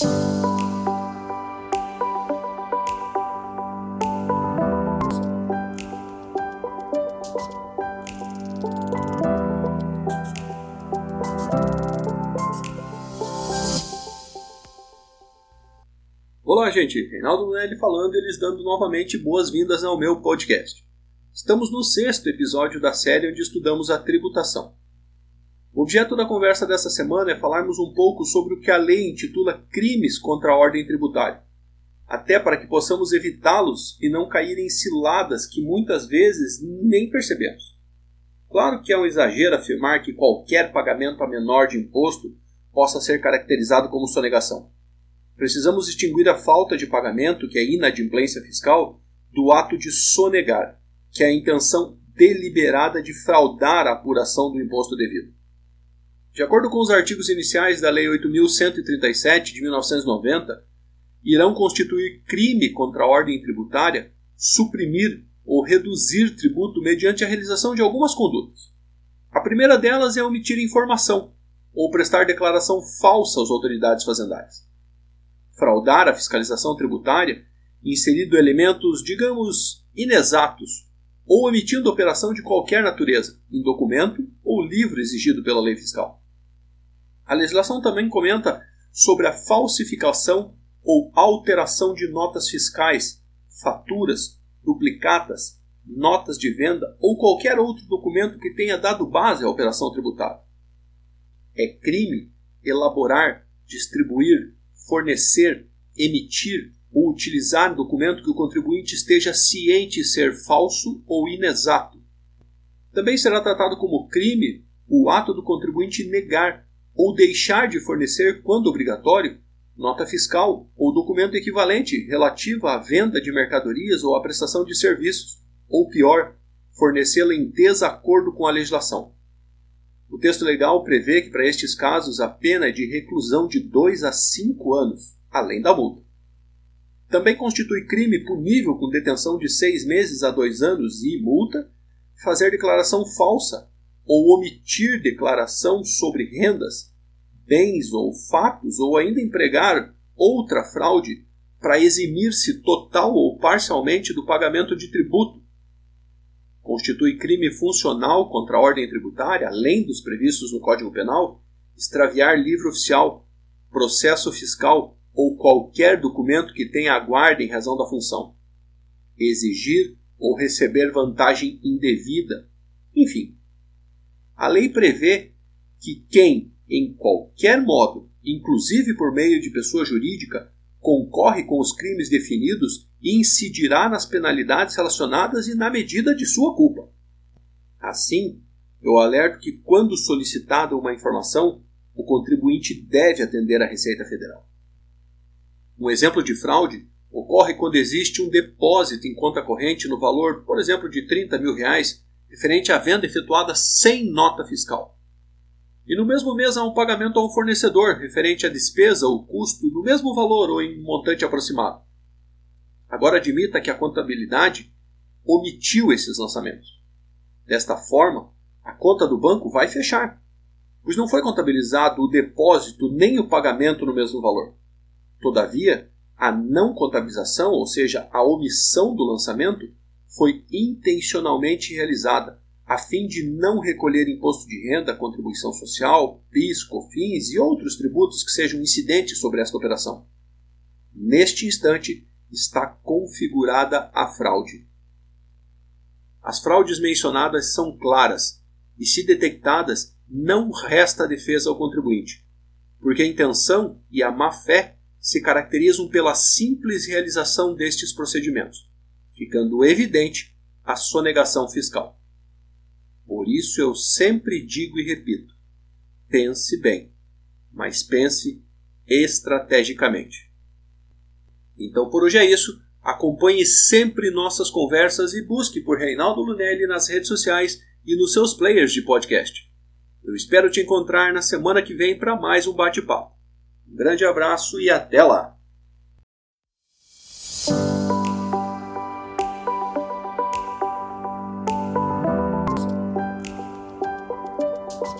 Olá, gente. Reinaldo Lunelli falando e eles dando novamente boas-vindas ao meu podcast. Estamos no sexto episódio da série onde estudamos a tributação. O objeto da conversa dessa semana é falarmos um pouco sobre o que a lei intitula crimes contra a ordem tributária, até para que possamos evitá-los e não cair em ciladas que muitas vezes nem percebemos. Claro que é um exagero afirmar que qualquer pagamento a menor de imposto possa ser caracterizado como sonegação. Precisamos distinguir a falta de pagamento, que é inadimplência fiscal, do ato de sonegar, que é a intenção deliberada de fraudar a apuração do imposto devido. De acordo com os artigos iniciais da Lei 8.137 de 1990, irão constituir crime contra a ordem tributária suprimir ou reduzir tributo mediante a realização de algumas condutas. A primeira delas é omitir informação ou prestar declaração falsa às autoridades fazendárias fraudar a fiscalização tributária, inserindo elementos, digamos, inexatos, ou omitindo operação de qualquer natureza, em documento ou livro exigido pela lei fiscal. A legislação também comenta sobre a falsificação ou alteração de notas fiscais, faturas, duplicatas, notas de venda ou qualquer outro documento que tenha dado base à operação tributária. É crime elaborar, distribuir, fornecer, emitir ou utilizar documento que o contribuinte esteja ciente ser falso ou inexato. Também será tratado como crime o ato do contribuinte negar ou deixar de fornecer, quando obrigatório, nota fiscal ou documento equivalente relativo à venda de mercadorias ou à prestação de serviços, ou pior, fornecê-la em desacordo com a legislação. O texto legal prevê que, para estes casos, a pena é de reclusão de 2 a 5 anos, além da multa. Também constitui crime punível com detenção de seis meses a dois anos e multa fazer declaração falsa ou omitir declaração sobre rendas, bens ou fatos, ou ainda empregar outra fraude para eximir-se total ou parcialmente do pagamento de tributo, constitui crime funcional contra a ordem tributária, além dos previstos no Código Penal, extraviar livro oficial, processo fiscal ou qualquer documento que tenha guarda em razão da função, exigir ou receber vantagem indevida, enfim. A lei prevê que quem, em qualquer modo, inclusive por meio de pessoa jurídica, concorre com os crimes definidos incidirá nas penalidades relacionadas e na medida de sua culpa. Assim, eu alerto que, quando solicitada uma informação, o contribuinte deve atender à Receita Federal. Um exemplo de fraude ocorre quando existe um depósito em conta corrente no valor, por exemplo, de 30 mil reais, referente à venda efetuada sem nota fiscal. E no mesmo mês há um pagamento a um fornecedor referente à despesa ou custo no mesmo valor ou em montante aproximado. Agora admita que a contabilidade omitiu esses lançamentos. Desta forma, a conta do banco vai fechar, pois não foi contabilizado o depósito nem o pagamento no mesmo valor. Todavia, a não contabilização, ou seja, a omissão do lançamento, foi intencionalmente realizada a fim de não recolher imposto de renda, contribuição social, PIS, COFINS e outros tributos que sejam incidentes sobre esta operação. Neste instante, está configurada a fraude. As fraudes mencionadas são claras e, se detectadas, não resta defesa ao contribuinte, porque a intenção e a má-fé se caracterizam pela simples realização destes procedimentos, ficando evidente a sonegação fiscal. Por isso eu sempre digo e repito: pense bem, mas pense estrategicamente. Então por hoje é isso. Acompanhe sempre nossas conversas e busque por Reinaldo Lunelli nas redes sociais e nos seus players de podcast. Eu espero te encontrar na semana que vem para mais um bate-papo. Um grande abraço e até lá! Thank